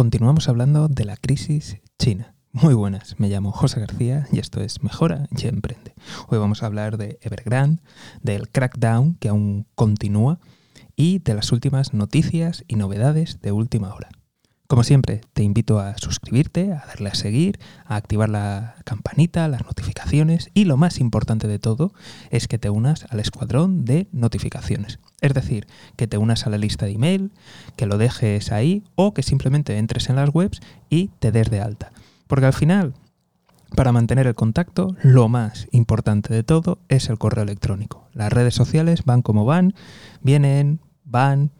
continuamos hablando de la crisis china. Muy buenas, me llamo José García y esto es Mejora y Emprende. Hoy vamos a hablar de Evergrande, del crackdown que aún continúa y de las últimas noticias y novedades de última hora. Como siempre, te invito a suscribirte, a darle a seguir, a activar la campanita, las notificaciones y lo más importante de todo es que te unas al escuadrón de notificaciones. Es decir, que te unas a la lista de email, que lo dejes ahí o que simplemente entres en las webs y te des de alta. Porque al final, para mantener el contacto, lo más importante de todo es el correo electrónico. Las redes sociales van como van, vienen, van,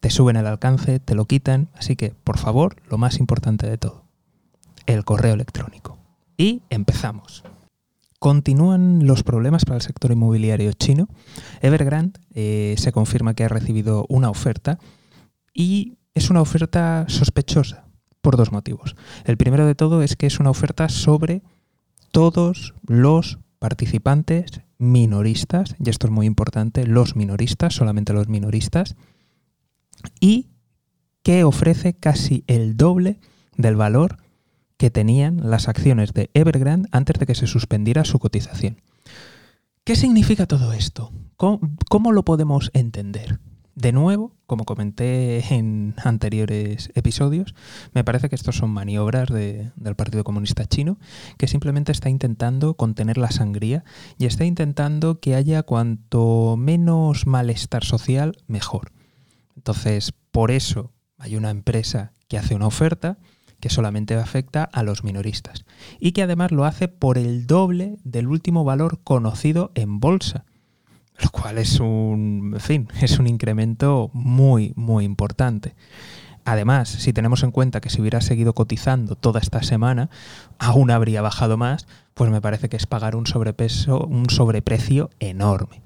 te suben el alcance, te lo quitan, así que por favor, lo más importante de todo, el correo electrónico. Y empezamos. Continúan los problemas para el sector inmobiliario chino. Evergrande eh, se confirma que ha recibido una oferta y es una oferta sospechosa por dos motivos. El primero de todo es que es una oferta sobre todos los participantes minoristas, y esto es muy importante, los minoristas, solamente los minoristas, y que ofrece casi el doble del valor que tenían las acciones de Evergrande antes de que se suspendiera su cotización. ¿Qué significa todo esto? ¿Cómo, lo podemos entender? De nuevo, como comenté en anteriores episodios, me parece que estos son maniobras del Partido Comunista Chino, que simplemente está intentando contener la sangría y está intentando que haya cuanto menos malestar social, mejor. Entonces, por eso hay una empresa que hace una oferta que solamente afecta a los minoristas y que además lo hace por el doble del último valor conocido en bolsa, lo cual es un, fin, es un incremento muy, muy importante. Además, si tenemos en cuenta que si hubiera seguido cotizando toda esta semana, aún habría bajado más, pues me parece que es pagar un sobrepeso, un sobreprecio enorme.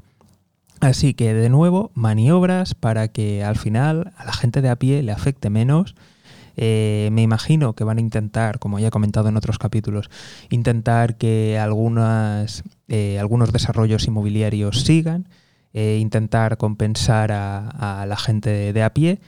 Así que de nuevo, maniobras para que al final a la gente de a pie le afecte menos. Eh, me imagino que van a intentar, como ya he comentado en otros capítulos, intentar que algunas, eh, algunos desarrollos inmobiliarios sigan, eh, intentar compensar a, la gente de, a pie.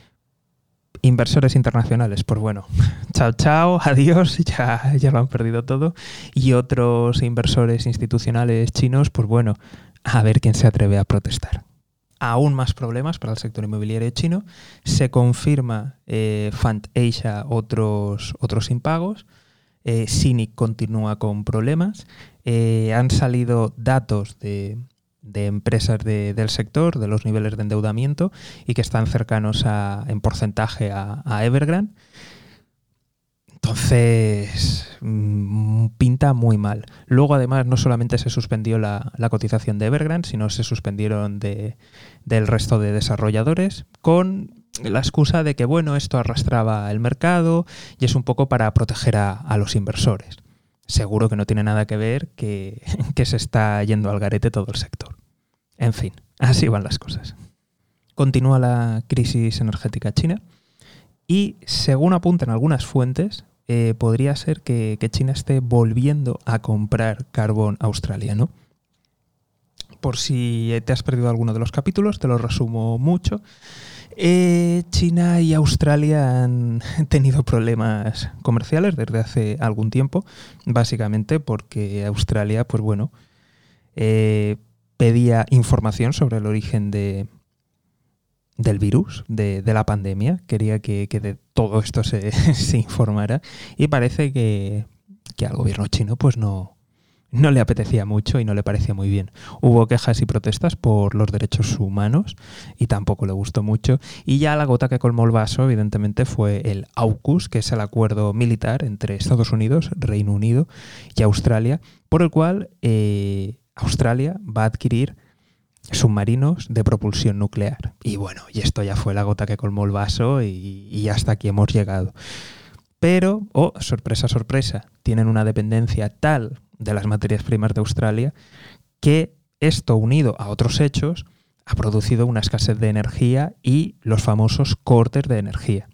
Inversores internacionales, pues bueno, chao, chao, adiós, ya, ya lo han perdido todo. Y otros inversores institucionales chinos, pues bueno, a ver quién se atreve a protestar. Aún más problemas para el sector inmobiliario chino. Se confirma eh, Fund Asia otros, otros impagos. Eh, continúa con problemas. Eh, han salido datos de, empresas del sector, de los niveles de endeudamiento y que están cercanos en porcentaje a, a Evergrande. Entonces, pinta muy mal. Luego, además, no solamente se suspendió la, cotización de Evergrande, sino se suspendieron de, del resto de desarrolladores con la excusa de que, bueno, esto arrastraba el mercado y es un poco para proteger a, los inversores. Seguro que no tiene nada que ver que, que se está yendo al garete todo el sector. En fin, así van las cosas. Continúa la crisis energética china y, según apuntan algunas fuentes, eh, podría ser que, China esté volviendo a comprar carbón australiano. Por si te has perdido alguno de los capítulos, te lo resumo mucho. Eh, China y Australia han tenido problemas comerciales desde hace algún tiempo, básicamente porque Australia, pues bueno, eh, pedía información sobre el origen de, del virus, de, la pandemia. Quería que, de todo esto se, informara y parece que, al gobierno chino pues no, no le apetecía mucho y no le parecía muy bien. Hubo quejas y protestas por los derechos humanos y tampoco le gustó mucho. Y ya la gota que colmó el vaso, evidentemente, fue el AUKUS, que es el acuerdo militar entre Estados Unidos, Reino Unido y Australia, por el cual eh, Australia va a adquirir submarinos de propulsión nuclear. Y bueno, y esto ya fue la gota que colmó el vaso y, hasta aquí hemos llegado. Pero, oh, sorpresa, sorpresa, tienen una dependencia tal de las materias primas de Australia que esto unido a otros hechos ha producido una escasez de energía y los famosos cortes de energía.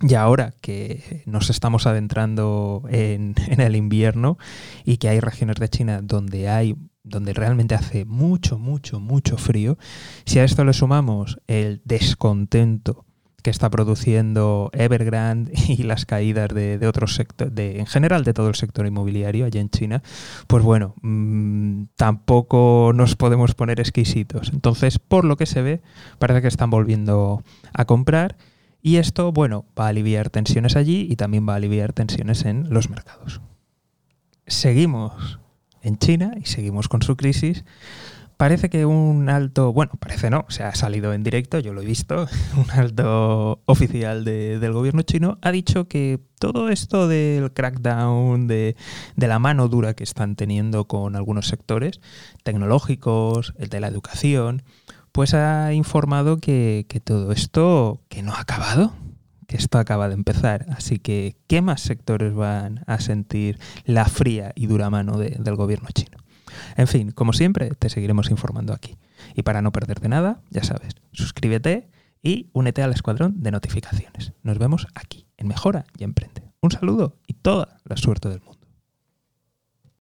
Y ahora que nos estamos adentrando en, el invierno y que hay regiones de China donde hay donde realmente hace mucho, mucho, mucho frío, si a esto le sumamos el descontento que está produciendo Evergrande y las caídas de, otros sectores, de, en general de todo el sector inmobiliario allá en China, pues bueno, mm, tampoco nos podemos poner exquisitos. Entonces, por lo que se ve, parece que están volviendo a comprar y esto, bueno, va a aliviar tensiones allí y también va a aliviar tensiones en los mercados. Seguimos en China y seguimos con su crisis parece que un alto, bueno, parece no, se ha salido en directo, yo lo he visto, un alto oficial del gobierno chino ha dicho que todo esto del crackdown, de, la mano dura que están teniendo con algunos sectores tecnológicos, el de la educación, pues ha informado que, todo esto que no ha acabado, que esto acaba de empezar. Así que, ¿qué más sectores van a sentir la fría y dura mano del gobierno chino? En fin, como siempre, te seguiremos informando aquí. Y para no perderte nada, ya sabes, suscríbete y únete al escuadrón de notificaciones. Nos vemos aquí, en Mejora y Emprende. Un saludo y toda la suerte del mundo.